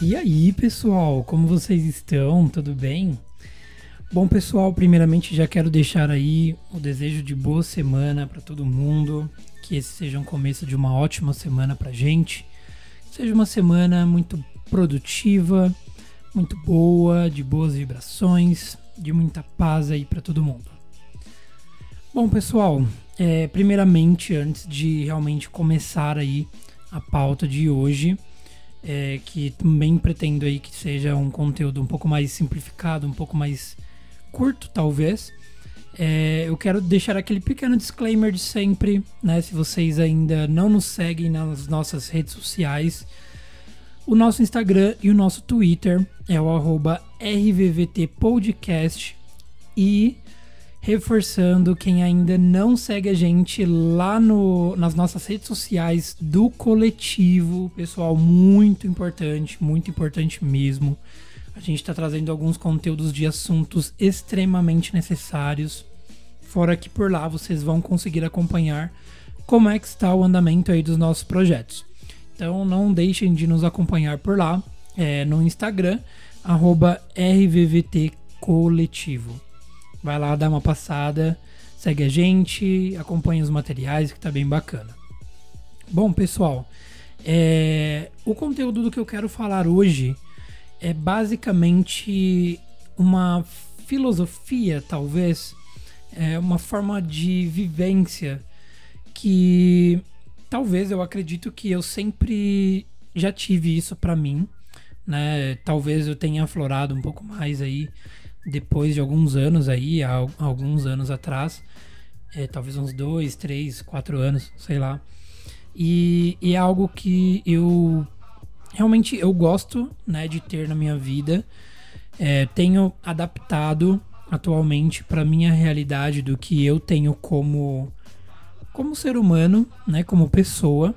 E aí, pessoal, como vocês estão? Tudo bem? Bom, pessoal, primeiramente já quero deixar aí o desejo de boa semana para todo mundo, que esse seja um começo de uma ótima semana pra gente. Seja uma semana muito produtiva, muito boa, de boas vibrações, de muita paz aí para todo mundo. Bom, pessoal, é, primeiramente, antes de realmente começar aí a pauta de hoje, é, que também pretendo aí que seja um conteúdo um pouco mais simplificado, um pouco mais curto, talvez. É, eu quero deixar aquele pequeno disclaimer de sempre, né? Se vocês ainda não nos seguem nas nossas redes sociais, o nosso Instagram e o nosso Twitter é o arroba RVVTpodcast e reforçando quem ainda não segue a gente lá no, nas nossas redes sociais do coletivo, pessoal, muito importante, muito importante mesmo. A gente está trazendo alguns conteúdos de assuntos extremamente necessários. Fora que por lá vocês vão conseguir acompanhar como é que está o andamento aí dos nossos projetos. Então não deixem de nos acompanhar por lá, é, no Instagram, arroba RVVTcoletivo. Vai lá dar uma passada, segue a gente, acompanha os materiais que tá bem bacana. Bom, pessoal, é, o conteúdo do que eu quero falar hoje é basicamente uma filosofia, talvez, é uma forma de vivência que talvez eu acredito que eu sempre já tive isso para mim, né? Talvez eu tenha aflorado um pouco mais aí depois de alguns anos aí, alguns anos atrás, é, talvez uns dois, três, quatro anos, sei lá. E, e, é algo que eu realmente eu gosto, né, de ter na minha vida. É, tenho adaptado atualmente para minha realidade do que eu tenho como como ser humano, né, como pessoa.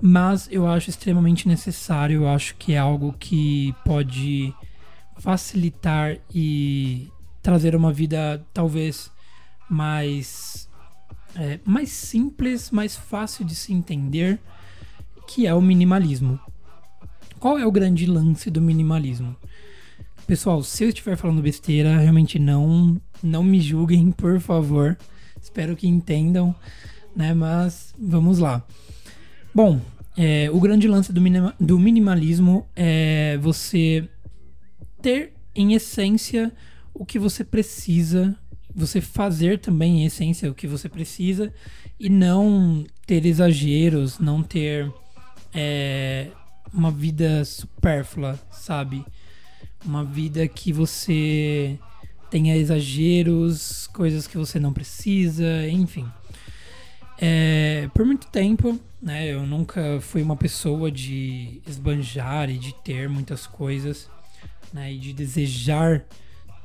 Mas eu acho extremamente necessário, eu acho que é algo que pode facilitar e trazer uma vida talvez mais é, mais simples, mais fácil de se entender, que é o minimalismo. Qual é o grande lance do minimalismo? Pessoal, se eu estiver falando besteira, realmente não não me julguem, por favor. Espero que entendam, né? Mas vamos lá. Bom, é, o grande lance do, minima, do minimalismo é você ter em essência o que você precisa, você fazer também em essência o que você precisa e não ter exageros, não ter é, uma vida supérflua, sabe? Uma vida que você tenha exageros, coisas que você não precisa, enfim. É, por muito tempo, né, eu nunca fui uma pessoa de esbanjar e de ter muitas coisas né, e de desejar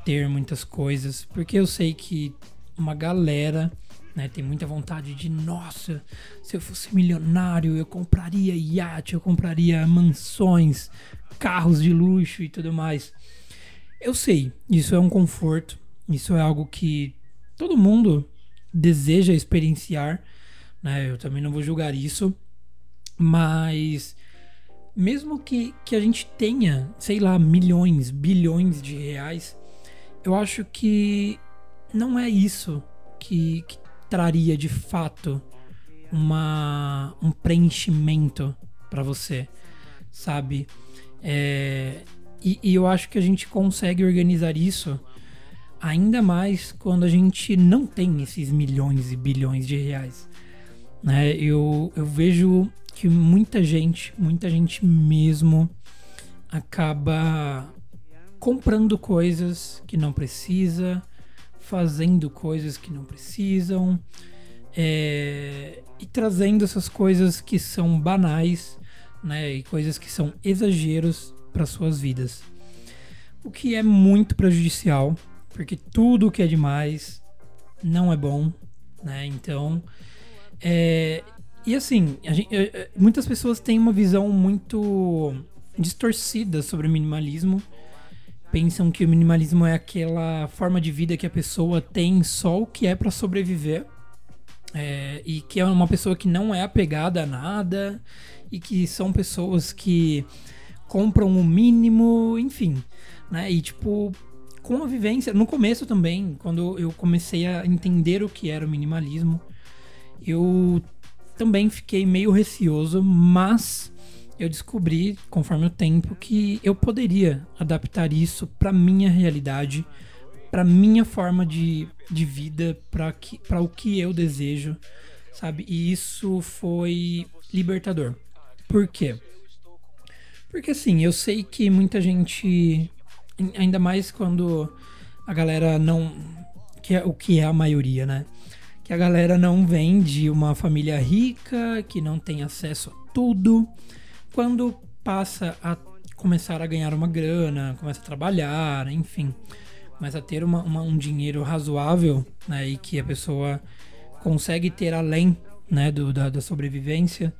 ter muitas coisas, porque eu sei que uma galera né, tem muita vontade de, nossa, se eu fosse milionário, eu compraria iate, eu compraria mansões, carros de luxo e tudo mais. Eu sei, isso é um conforto, isso é algo que todo mundo deseja experienciar, né? Eu também não vou julgar isso, mas mesmo que, que a gente tenha, sei lá, milhões, bilhões de reais, eu acho que não é isso que, que traria de fato uma, um preenchimento para você, sabe? É, e, e eu acho que a gente consegue organizar isso ainda mais quando a gente não tem esses milhões e bilhões de reais. Né? Eu, eu vejo que muita gente, muita gente mesmo, acaba comprando coisas que não precisa, fazendo coisas que não precisam é, e trazendo essas coisas que são banais, né, e coisas que são exageros para suas vidas. O que é muito prejudicial, porque tudo que é demais não é bom, né? Então, é, e assim, gente, muitas pessoas têm uma visão muito distorcidas sobre o minimalismo. Pensam que o minimalismo é aquela forma de vida que a pessoa tem só o que é para sobreviver. É, e que é uma pessoa que não é apegada a nada e que são pessoas que compram o mínimo, enfim, né? E tipo, com a vivência, no começo também, quando eu comecei a entender o que era o minimalismo, eu também fiquei meio receoso, mas eu descobri, conforme o tempo, que eu poderia adaptar isso para minha realidade, para minha forma de, de vida, para o que eu desejo, sabe? E isso foi libertador. Por quê? Porque assim, eu sei que muita gente, ainda mais quando a galera não. Que é, o que é a maioria, né? Que a galera não vem de uma família rica, que não tem acesso a tudo. Quando passa a começar a ganhar uma grana, começa a trabalhar, enfim, começa a ter uma, uma, um dinheiro razoável, né? E que a pessoa consegue ter além né, do, da, da sobrevivência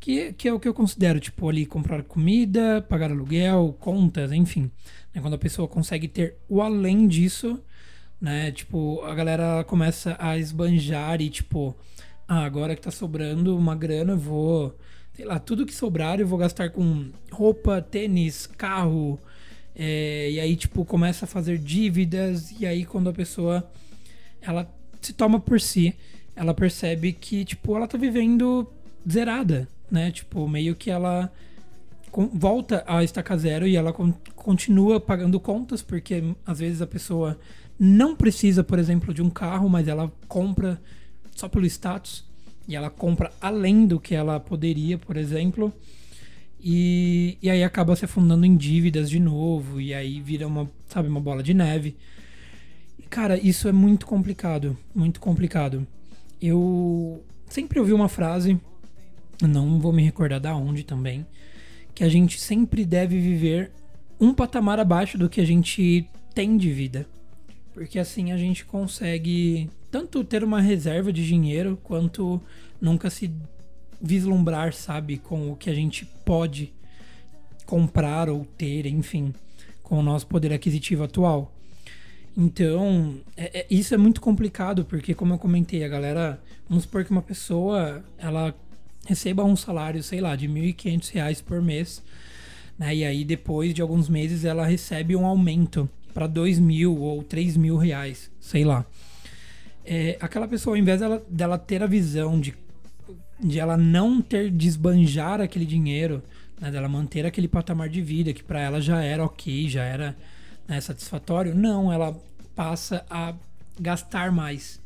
que, que é o que eu considero, tipo, ali comprar comida, pagar aluguel, contas, enfim. Né? Quando a pessoa consegue ter o além disso, né? Tipo, a galera começa a esbanjar e, tipo, ah, agora que tá sobrando uma grana, eu vou. Sei lá, tudo que sobrar eu vou gastar com roupa, tênis, carro. É, e aí, tipo, começa a fazer dívidas. E aí, quando a pessoa ela se toma por si, ela percebe que, tipo, ela tá vivendo zerada, né? Tipo, meio que ela volta a estaca zero e ela continua pagando contas, porque às vezes a pessoa não precisa, por exemplo, de um carro, mas ela compra só pelo status. E ela compra além do que ela poderia, por exemplo. E, e aí acaba se afundando em dívidas de novo. E aí vira uma, sabe, uma bola de neve. E, cara, isso é muito complicado. Muito complicado. Eu sempre ouvi uma frase não vou me recordar da onde também, que a gente sempre deve viver um patamar abaixo do que a gente tem de vida. Porque assim a gente consegue tanto ter uma reserva de dinheiro quanto nunca se vislumbrar, sabe, com o que a gente pode comprar ou ter, enfim, com o nosso poder aquisitivo atual. Então, é, é, isso é muito complicado, porque como eu comentei, a galera, vamos supor que uma pessoa, ela receba um salário, sei lá, de R$ 1.500 por mês, né? E aí depois de alguns meses ela recebe um aumento para dois mil ou três mil reais, sei lá. É, aquela pessoa, ao invés dela, dela ter a visão de, de ela não ter desbanjar aquele dinheiro, né, dela manter aquele patamar de vida que para ela já era ok, já era né, satisfatório, não, ela passa a gastar mais,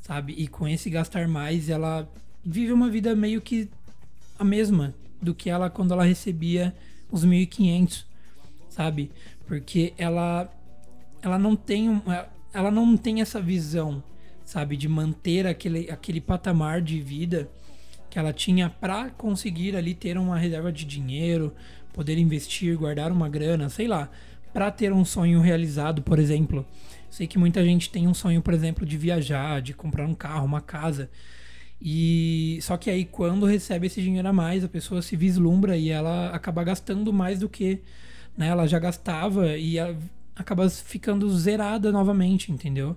sabe? E com esse gastar mais, ela vive uma vida meio que a mesma do que ela quando ela recebia os 1.500, sabe? Porque ela ela não tem ela não tem essa visão, sabe, de manter aquele aquele patamar de vida que ela tinha para conseguir ali ter uma reserva de dinheiro, poder investir, guardar uma grana, sei lá, para ter um sonho realizado, por exemplo. Sei que muita gente tem um sonho, por exemplo, de viajar, de comprar um carro, uma casa. E só que aí quando recebe esse dinheiro a mais, a pessoa se vislumbra e ela acaba gastando mais do que né, ela já gastava e acaba ficando zerada novamente, entendeu?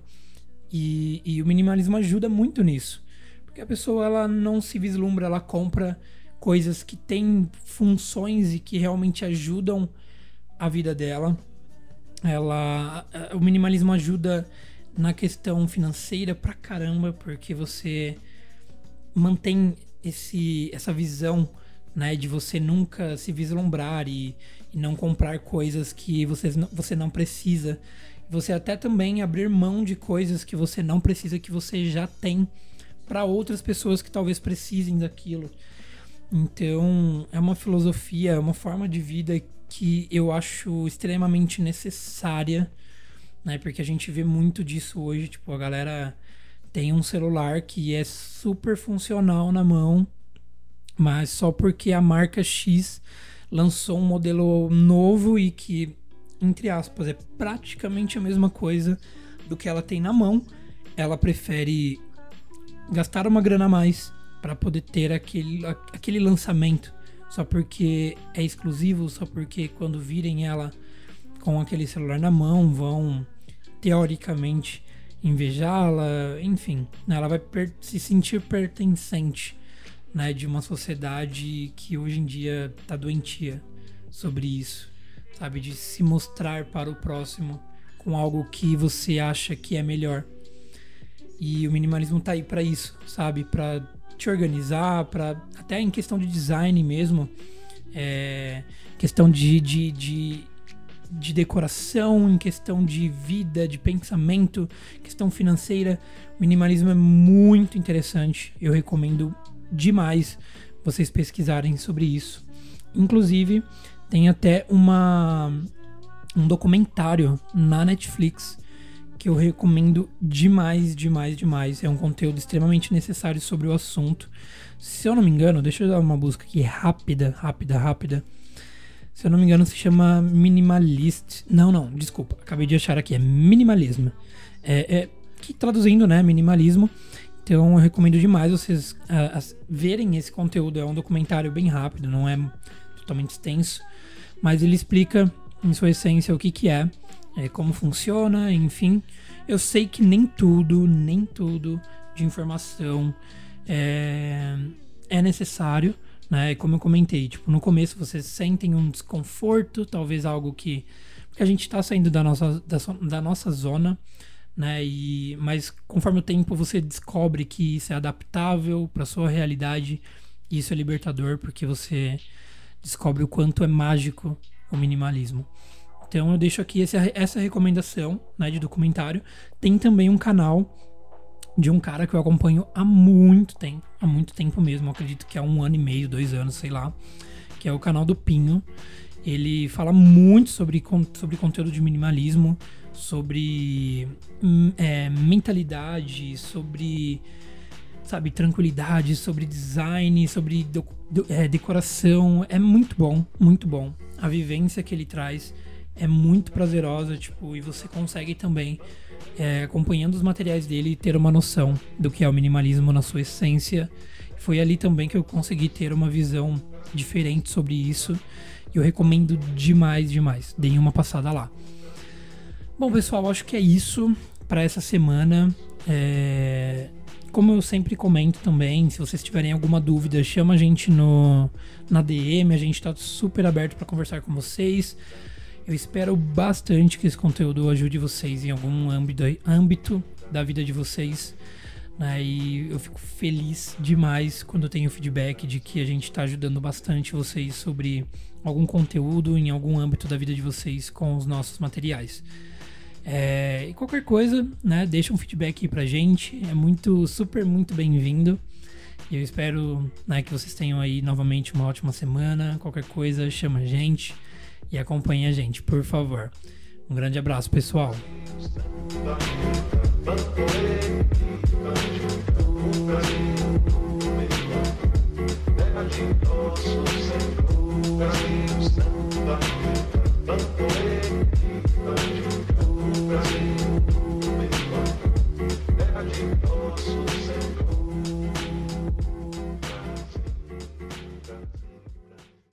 E, e o minimalismo ajuda muito nisso. Porque a pessoa ela não se vislumbra, ela compra coisas que têm funções e que realmente ajudam a vida dela. Ela, o minimalismo ajuda na questão financeira pra caramba, porque você mantém esse, essa visão né, de você nunca se vislumbrar e, e não comprar coisas que você, você não precisa. Você até também abrir mão de coisas que você não precisa, que você já tem, para outras pessoas que talvez precisem daquilo. Então, é uma filosofia, é uma forma de vida que eu acho extremamente necessária, né? Porque a gente vê muito disso hoje, tipo, a galera tem um celular que é super funcional na mão, mas só porque a marca X lançou um modelo novo e que, entre aspas, é praticamente a mesma coisa do que ela tem na mão, ela prefere gastar uma grana a mais para poder ter aquele, aquele lançamento. Só porque é exclusivo, só porque quando virem ela com aquele celular na mão vão teoricamente invejá-la, enfim, né? ela vai se sentir pertencente né, de uma sociedade que hoje em dia está doentia sobre isso, sabe? De se mostrar para o próximo com algo que você acha que é melhor. E o minimalismo tá aí para isso, sabe? Para te organizar, para até em questão de design mesmo, é, questão de, de, de, de decoração, em questão de vida, de pensamento, questão financeira. O minimalismo é muito interessante. Eu recomendo demais vocês pesquisarem sobre isso. Inclusive, tem até uma um documentário na Netflix que eu recomendo demais, demais, demais. É um conteúdo extremamente necessário sobre o assunto. Se eu não me engano, deixa eu dar uma busca aqui rápida, rápida, rápida. Se eu não me engano, se chama Minimalist. Não, não, desculpa. Acabei de achar aqui. É Minimalismo. É, é que traduzindo, né? Minimalismo. Então eu recomendo demais vocês uh, verem esse conteúdo. É um documentário bem rápido, não é totalmente extenso. Mas ele explica, em sua essência, o que, que é é, como funciona, enfim. Eu sei que nem tudo, nem tudo de informação é, é necessário, né? Como eu comentei, tipo, no começo vocês sentem um desconforto, talvez algo que. Porque a gente está saindo da nossa, da, da nossa zona, né? E, mas conforme o tempo você descobre que isso é adaptável para sua realidade, e isso é libertador, porque você descobre o quanto é mágico o minimalismo. Então eu deixo aqui essa, recomendação né, de documentário. Tem também um canal de um cara que eu acompanho há muito tempo, há muito tempo mesmo, acredito que há um ano e meio, dois anos, sei lá, que é o canal do Pinho. Ele fala muito sobre, sobre conteúdo de minimalismo, sobre hum, é, mentalidade, sobre sabe tranquilidade, sobre design, sobre do, do, é, decoração. É muito bom, muito bom. A vivência que ele traz é muito prazerosa, tipo, e você consegue também, é, acompanhando os materiais dele, ter uma noção do que é o minimalismo na sua essência. Foi ali também que eu consegui ter uma visão diferente sobre isso. Eu recomendo demais, demais. Deem uma passada lá. Bom, pessoal, acho que é isso para essa semana. É... Como eu sempre comento também, se vocês tiverem alguma dúvida, chama a gente no, na DM, a gente está super aberto para conversar com vocês. Eu espero bastante que esse conteúdo ajude vocês em algum âmbito, âmbito da vida de vocês. Né? E eu fico feliz demais quando tenho feedback de que a gente está ajudando bastante vocês sobre algum conteúdo em algum âmbito da vida de vocês com os nossos materiais. É, e qualquer coisa, né, deixa um feedback aí pra gente. É muito, super, muito bem-vindo. E eu espero né, que vocês tenham aí novamente uma ótima semana. Qualquer coisa, chama a gente e acompanhe a gente, por favor. Um grande abraço, pessoal. Amen.